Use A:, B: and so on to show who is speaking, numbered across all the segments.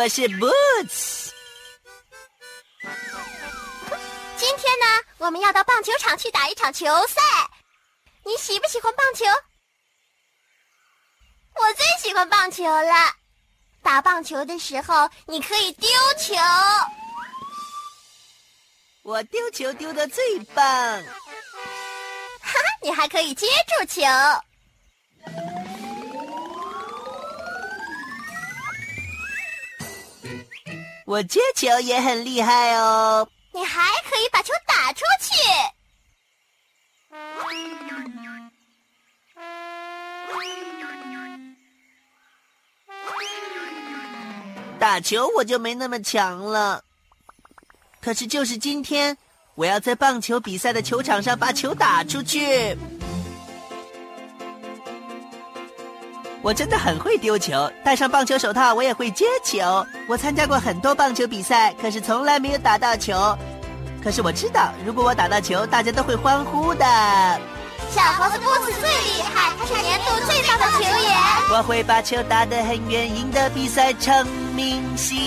A: 我是 Boots。
B: 今天呢，我们要到棒球场去打一场球赛。你喜不喜欢棒球？我最喜欢棒球了。打棒球的时候，你可以丢球。
A: 我丢球丢的最棒。
B: 哈哈，你还可以接住球。
A: 我接球也很厉害哦！
B: 你还可以把球打出去。
A: 打球我就没那么强了，可是就是今天，我要在棒球比赛的球场上把球打出去。我真的很会丢球，戴上棒球手套，我也会接球。我参加过很多棒球比赛，可是从来没有打到球。可是我知道，如果我打到球，大家都会欢呼的。
B: 小猴子布斯最厉害，他是年度最棒的球员。
A: 我会把球打得很远，赢得比赛成明星。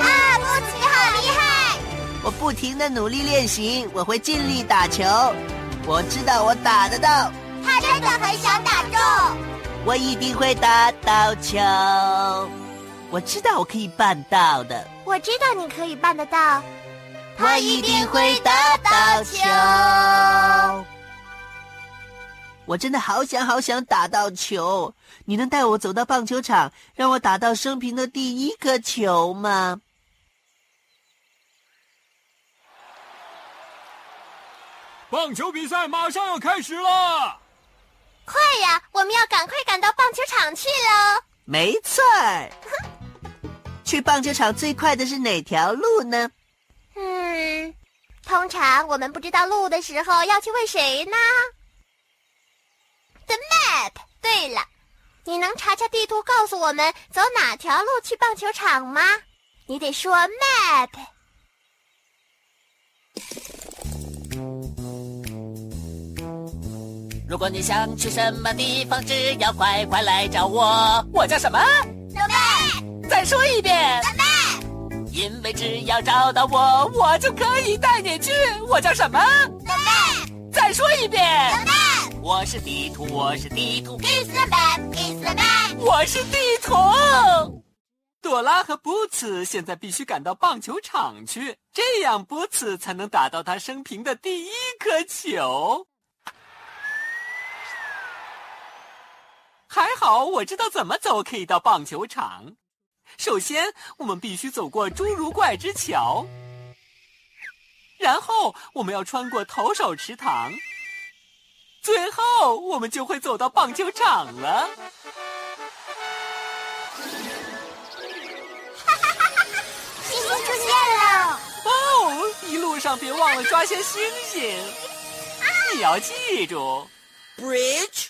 B: 啊，布斯你好厉害！
A: 我不停的努力练习，我会尽力打球。我知道我打得到。
B: 他真的很想打中。
A: 我一定会打到球，我知道我可以办到的。
B: 我知道你可以办得到，
A: 我一定会打到球。我真的好想好想打到球，你能带我走到棒球场，让我打到生平的第一颗球吗？
C: 棒球比赛马上要开始了。
B: 快呀！我们要赶快赶到棒球场去喽。
A: 没错 去棒球场最快的是哪条路呢？
B: 嗯，通常我们不知道路的时候要去问谁呢？The map。对了，你能查查地图告诉我们走哪条路去棒球场吗？你得说 map。
D: 如果你想去什么地方，只要快快来找我。我叫什么？
B: 小妹。
D: 再说一遍。
B: 小妹。
D: 因为只要找到我，我就可以带你去。我叫什么？
B: 小妹。
D: 再说一遍。
B: 小妹。
D: 我是地图，我是地图。
B: Is the map? Is the map?
D: 我是地图。朵拉和布茨现在必须赶到棒球场去，这样布茨才能打到他生平的第一颗球。还好，我知道怎么走可以到棒球场。首先，我们必须走过侏儒怪之桥，然后我们要穿过投手池塘，最后我们就会走到棒球场了。
B: 哈哈哈哈哈！星星出现了！
D: 哦，一路上别忘了抓些星星。你要记住
A: ，bridge。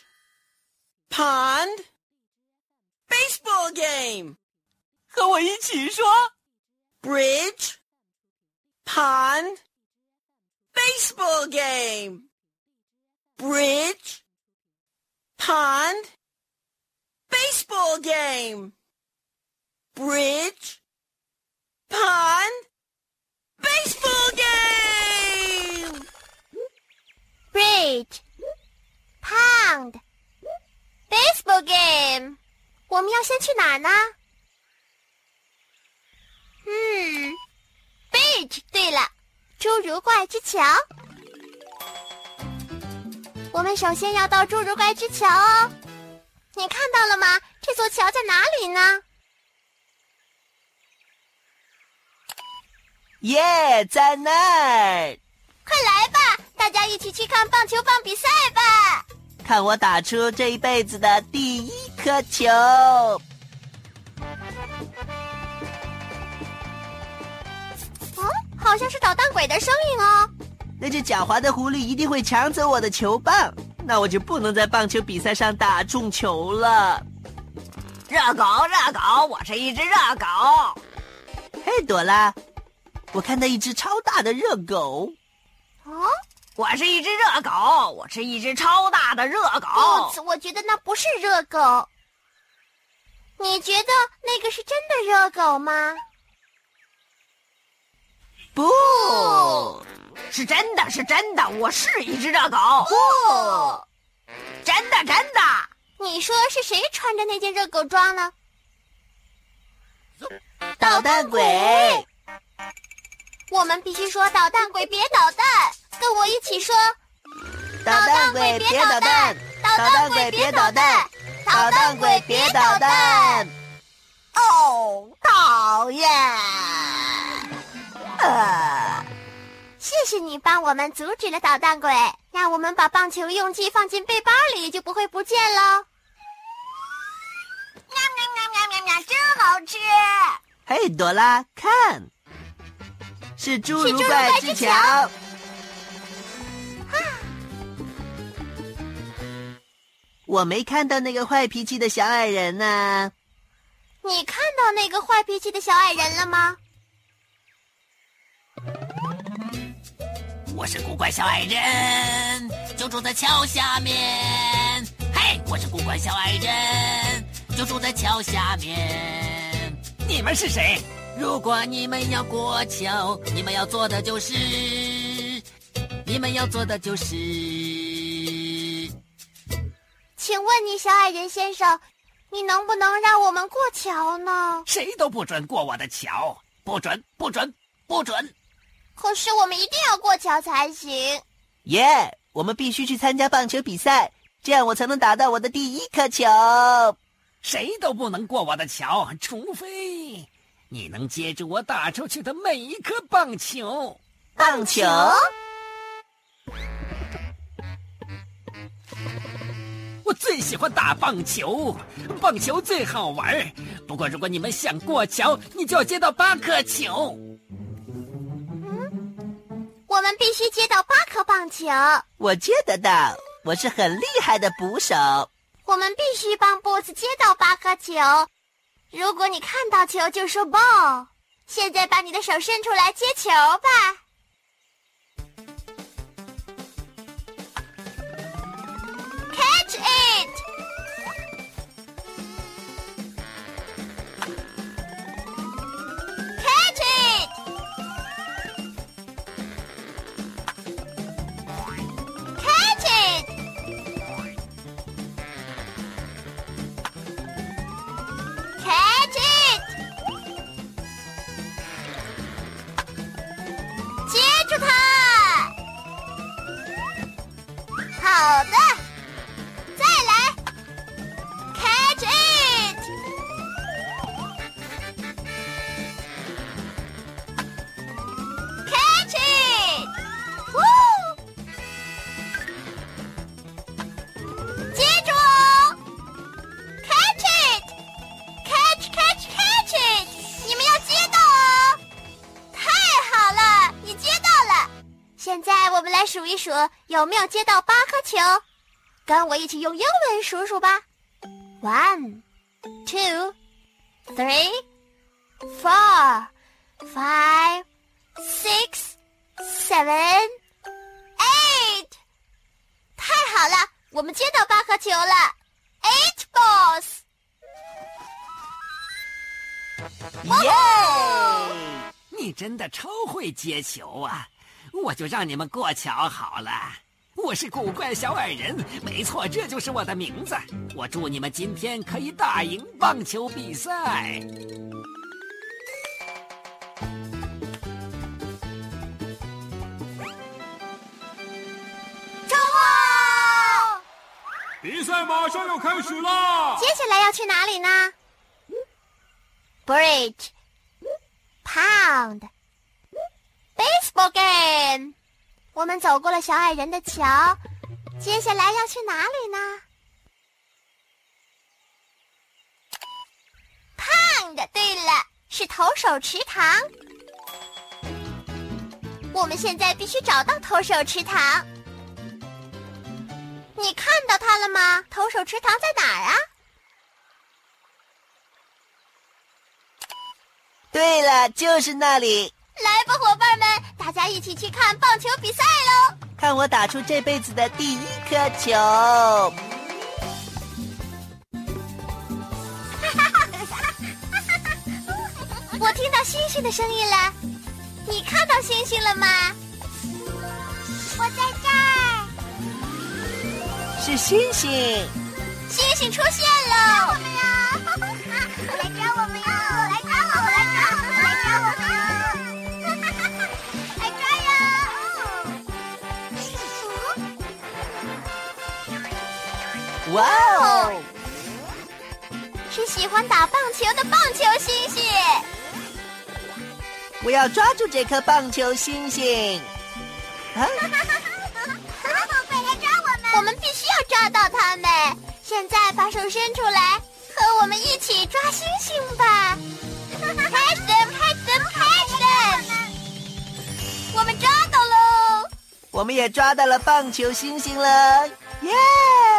A: Pond baseball game，
D: 和我一起说：
A: Bridge pond baseball game。Bridge pond baseball game。Bridge pond baseball
B: game。Bridge pond。 Baseball game，我们要先去哪儿呢？嗯，beach。对了，侏儒怪之桥。我们首先要到侏儒怪之桥哦。你看到了吗？这座桥在哪里呢？
A: 耶，在那儿！
B: 快来吧，大家一起去看棒球棒比赛吧！
A: 看我打出这一辈子的第一颗球！
B: 哦，好像是捣蛋鬼的声音哦。
A: 那只狡猾的狐狸一定会抢走我的球棒，那我就不能在棒球比赛上打中球了。
E: 热狗，热狗，我是一只热狗。
A: 嘿，朵拉，我看到一只超大的热狗。
B: 哦，
E: 我是一只热狗，我是一只超大的热狗。
B: 不，我觉得那不是热狗。你觉得那个是真的热狗吗？
A: 不。
E: 是真的，是真的，我是一只热狗。
B: 不，
E: 真的，真的。
B: 你说是谁穿着那件热狗装呢？
A: 捣蛋鬼！
B: 我们必须说捣蛋鬼别捣蛋，跟我一起说：
A: 捣蛋鬼别捣蛋，捣蛋鬼别捣蛋，捣蛋鬼别捣蛋。
E: 哦，讨厌！
B: 呃。谢谢你帮我们阻止了捣蛋鬼，让我们把棒球用具放进背包里，就不会不见喽。
E: 喵喵喵喵喵喵，真好吃！
A: 嘿，朵拉，看，是侏儒怪之桥。我没看到那个坏脾气的小矮人呢。
B: 你看到那个坏脾气的小矮人了吗？
D: 我是古怪小矮人，就住在桥下面。嘿，我是古怪小矮人，就住在桥下面。你们是谁？如果你们要过桥，你们要做的就是，你们要做的就是。
B: 请问你，小矮人先生，你能不能让我们过桥呢？
D: 谁都不准过我的桥，不准，不准，不准。
B: 可是我们一定要过桥才行。
A: 耶！我们必须去参加棒球比赛，这样我才能打到我的第一颗球。
D: 谁都不能过我的桥，除非你能接住我打出去的每一颗棒球。
A: 棒球？
D: 我最喜欢打棒球，棒球最好玩。不过如果你们想过桥，你就要接到八颗球。
B: 嗯我们必须接到八颗棒球。
A: 我接得到，我是很厉害的捕手。
B: 我们必须帮波子接到八颗球。如果你看到球就说 ball。现在把你的手伸出来接球吧。数一数有没有接到八颗球，跟我一起用英文数数吧。One, two, three, four, five, six, seven, eight。太好了，我们接到八颗球了，eight balls。
A: 耶！
D: 你真的超会接球啊！我就让你们过桥好了，我
F: 我是古怪小矮人，没错，这就是我的名字。我祝你们今天可以打赢棒球比赛。
B: 中哦！
C: 比赛马上要开始啦！
B: 接下来要去哪里呢？Bridge, pound, Again，。我们走过了小矮人的桥，接下来要去哪里呢？Pond，对了，是投手池塘。我们现在必须找到投手池塘。你看到它了吗？投手池塘在哪儿啊？
A: 对了，就是那里。
B: 来吧，伙伴们，大家一起去看棒球比赛喽！
A: 看我打出这辈子的第一颗球！
B: 我听到星星的声音了，你看到星星了吗？我在这儿，
A: 是星星，
B: 星星出现了！我们呀，来抓我们呀！来抓我们！来
A: 哇哦！
B: 是喜欢打棒球的棒球星星。
A: 我要抓住这颗棒球星星！啊！
B: 快来抓我们！我们必须要抓到它们。现在把手伸出来，和我们一起抓星星吧！Catch them! Catch them! Catch them! 我们抓到喽！
A: 我们也抓到了棒球星星了，耶！
B: 棒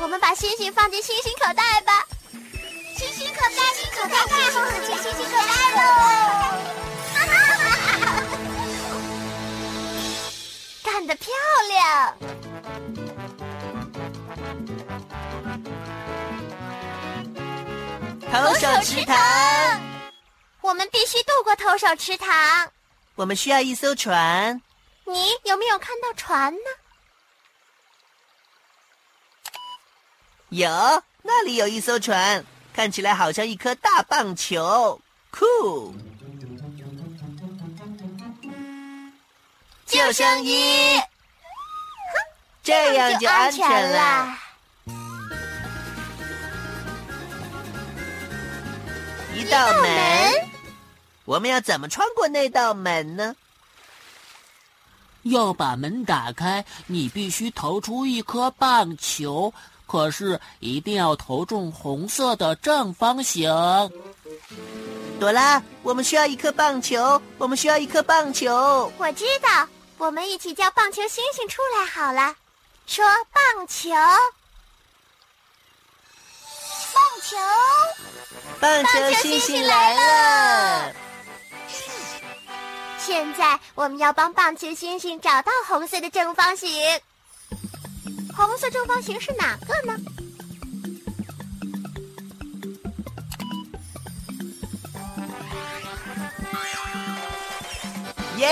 B: 我们把星星放进星星口袋吧。星星口袋，星星口袋，进星星口袋喽！干得漂亮！
A: 投手池塘，
B: 我们必须渡过投手池塘。
A: 我们需要一艘船。
B: 你有没有看到船呢？
A: 有，那里有一艘船，看起来好像一颗大棒球，酷！救生衣，这样就安全了。一道门，我们要怎么穿过那道门呢？
G: 要把门打开，你必须投出一颗棒球，可是一定要投中红色的正方形。
A: 朵拉，我们需要一颗棒球，我们需要一颗棒球。
B: 我知道，我们一起叫棒球星星出来好了。说棒球，棒球，
A: 棒球星星来了。
B: 现在我们要帮棒球星星找到红色的正方形。红色正方形是哪个呢？
A: 耶！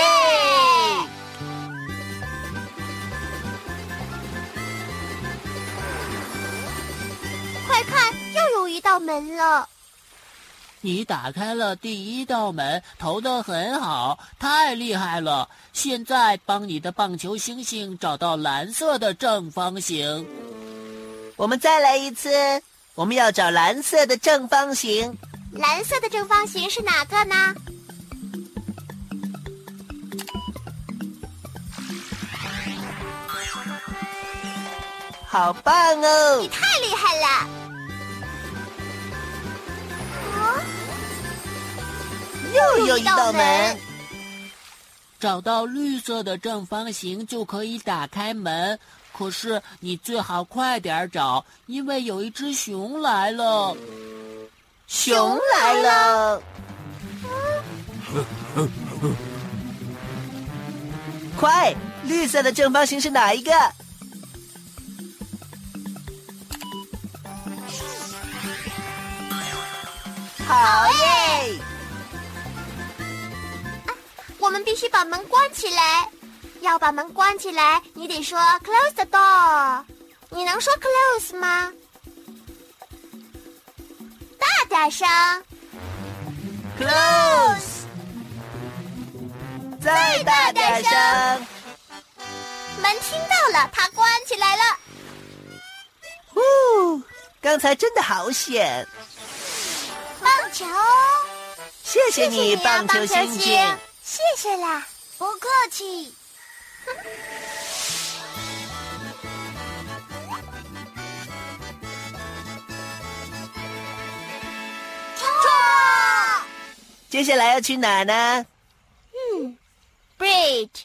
B: 快看，又有一道门了。
G: 你打开了第一道门，投得很好，太厉害了！现在帮你的棒球星星找到蓝色的正方形。
A: 我们再来一次，我们要找蓝色的正方形。
B: 蓝色的正方形是哪个呢？
A: 好棒哦！
B: 你太厉害了！
A: 又有一道门。
G: 找到绿色的正方形就可以打开门，可是你最好快点找，因为有一只熊来了。
A: 熊来了！快，绿色的正方形是哪一个？好耶！
B: 我们们必须把门关起来。要把门关起来，你得说 close the door。你能说 close 吗？大点声
A: ，close。再大点声。
B: 门听到了，它关起来了。
A: 呼，刚才真的好险。
B: 棒球，
A: 谢谢你，棒球星星，
B: 谢谢啦，
E: 不客气。
A: 冲！接下来要去哪呢？
B: 嗯，bridge。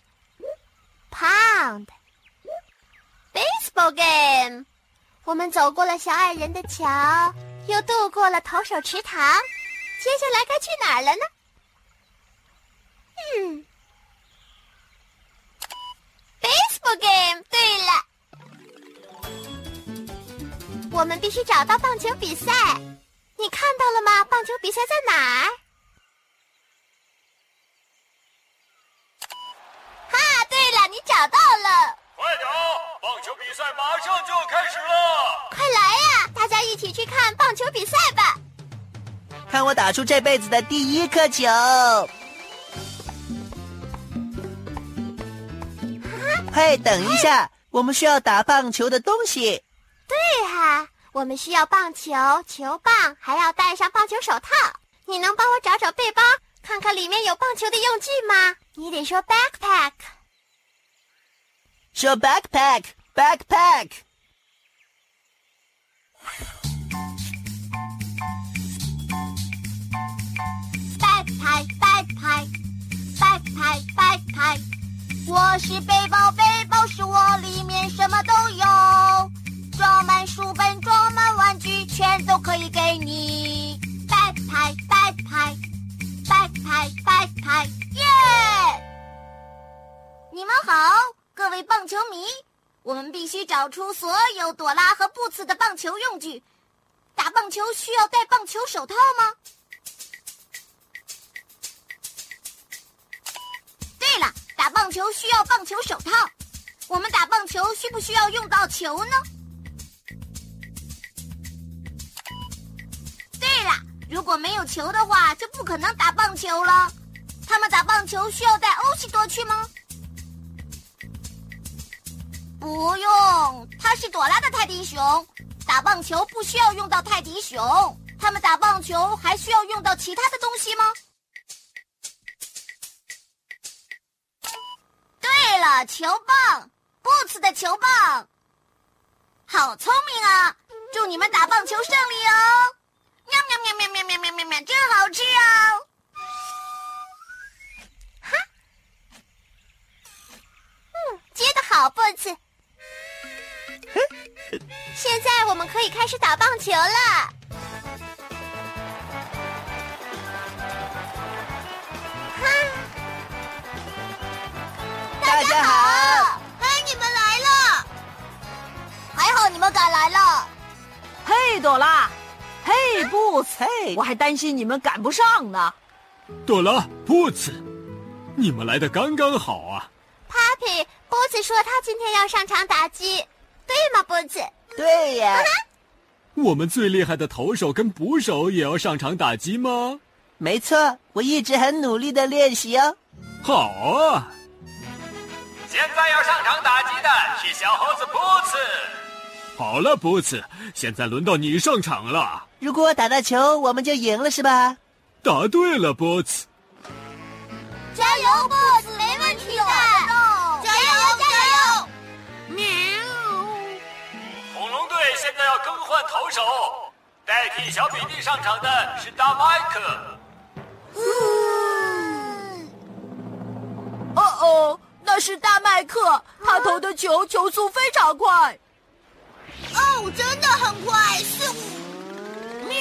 B: Pound baseball game，我们走过了小矮人的桥，又渡过了投手池塘，接下来该去哪儿了呢？嗯，baseball game。对了，我们必须找到棒球比赛。你看到了吗？棒球比赛在哪儿？哈，对了，你找到了！
C: 快点，棒球比赛马上就要开始了！
B: 快来呀，大家一起去看棒球比赛吧！
A: 看我打出这辈子的第一颗球！嘿，等一下，我们需要打棒球的东西。
B: 对哈，我们需要棒球、球棒，还要戴上棒球手套。你能帮我找找背包，看看里面有棒球的用具吗？你得说 backpack。
A: 说 backpack backpack，
B: 拜拍拜拍拜拍拜拍，我是背
E: 找出所有朵拉和布茨的棒球用具。打棒球需要戴棒球手套吗？对了，打棒球需要棒球手套。我们打棒球需不需要用到球呢？对了，如果没有球的话，就不可能打棒球了。他们打棒球需要带欧西多去吗？不用，他是朵拉的泰迪熊。打棒球不需要用到泰迪熊，他们打棒球还需要用到其他的东西吗？对了，球棒，boss 的球棒。好聪明啊！祝你们打棒球胜利哦！喵喵喵喵喵喵喵喵喵，真好吃哦！
B: 哈，嗯，接的好，布茨。现在我们可以开始打棒球了。哈！
A: 大家好！
E: 嗨，你们来了！还好你们赶来了。
H: 嘿，朵拉！嘿，布茨！我还担心你们赶不上呢。
C: 朵拉，布茨，你们来的刚刚好啊。
B: Papi，布茨说他今天要上场打击。对吗，波子？
A: 对呀。
C: 我们最厉害的投手跟捕手也要上场打击吗？
A: 没错，我一直很努力的练习哦。
C: 好啊。
I: 现在要上场打击的是小猴子波茨。
C: 好了，波茨，现在轮到你上场了。
A: 如果打到球，我们就赢了，是吧？
C: 答对了，波茨。
B: 加油，波茨，
I: 换投手，代替小比利上场的是大麦克。
H: 哦哦，那是大麦克，他投的球球速非常快。
E: 哦，真的很快，是。
I: 喵。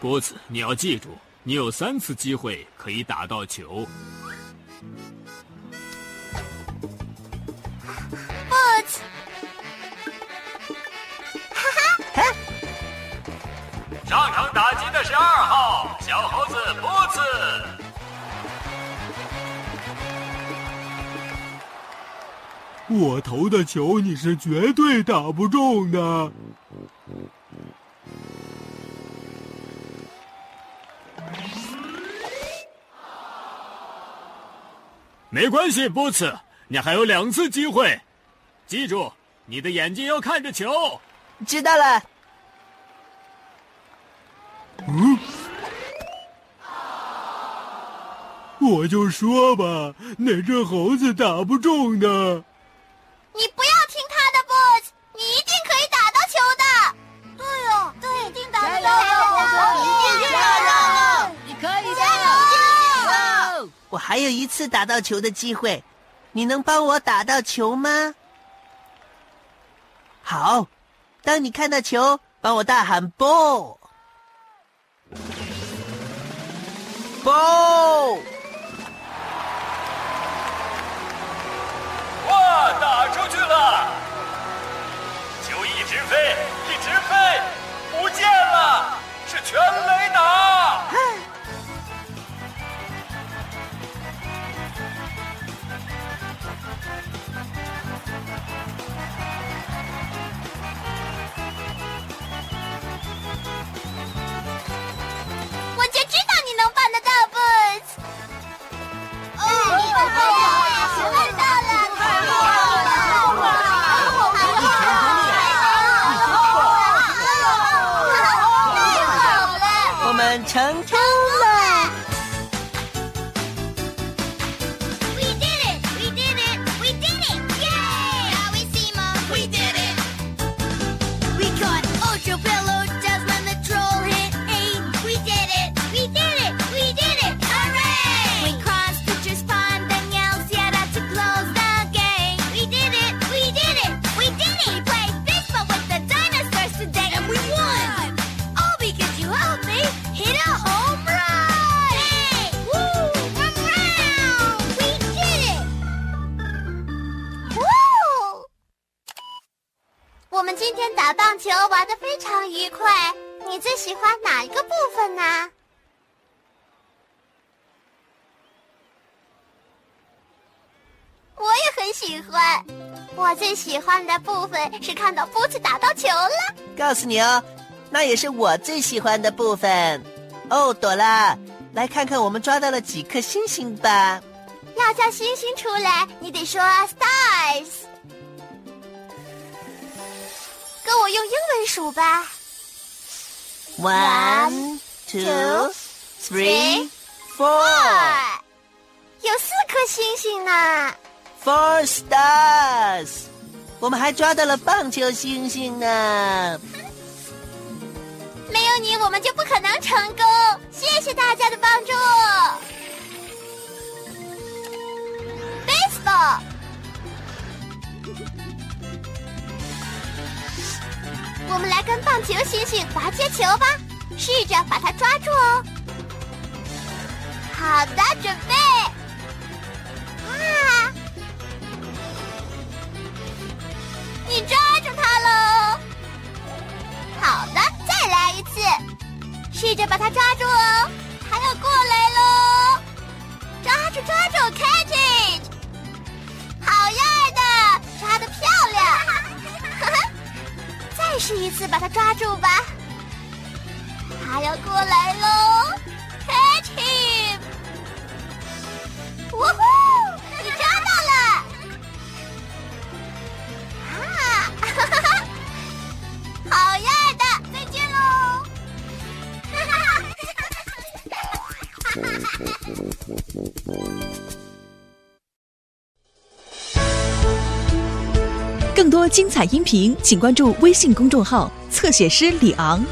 C: 波子，你要记住，你有三次机会可以打到球。
I: 上场打击的是二号小猴子波茨
C: 我投的球你是绝对打不中的。没关系波茨你还有两次机会。记住你的眼睛要看着球。
A: 知道了。
C: 嗯，我就说吧，那只猴子打不中的。
B: 你不要听他的，Boots，你一定可以打到球的。
J: 对哦，对，一定打得到
I: 的。你可以的。
A: 我还有一次打到球的机会，你能帮我打到球吗？好，当你看到球，帮我大喊 “ball”。ball！
E: 哇，打出去了！球一直飞，一直飞，不见了，是全垒打！
B: 棒球玩的非常愉快，你最喜欢哪一个部分呢？我也很喜欢，我最喜欢的部分是看到波子打到球了。
A: 告诉你哦，那也是我最喜欢的部分。哦，朵拉，来看看我们抓到了几颗星星吧。
B: 要叫星星出来，你得说 stars。跟我用英文数吧。
A: One, two, three, four.
B: 有四颗星星呢。
A: Four stars。我们还抓到了棒球星星呢。
B: 没有你，我们就不可能成功。谢谢大家的帮助。Baseball。我们来跟棒球星星玩接球吧，试着把它抓住哦。好的，准备。啊！你抓住它喽！好的，再来一次，试着把它抓住哦，它要过来喽！它要过来喽！catch him！呜呼，你抓到了！啊，哈哈哈！好样的，再见喽！哈哈
K: 更多精彩音频，请关注微信公众号“侧写师李昂”。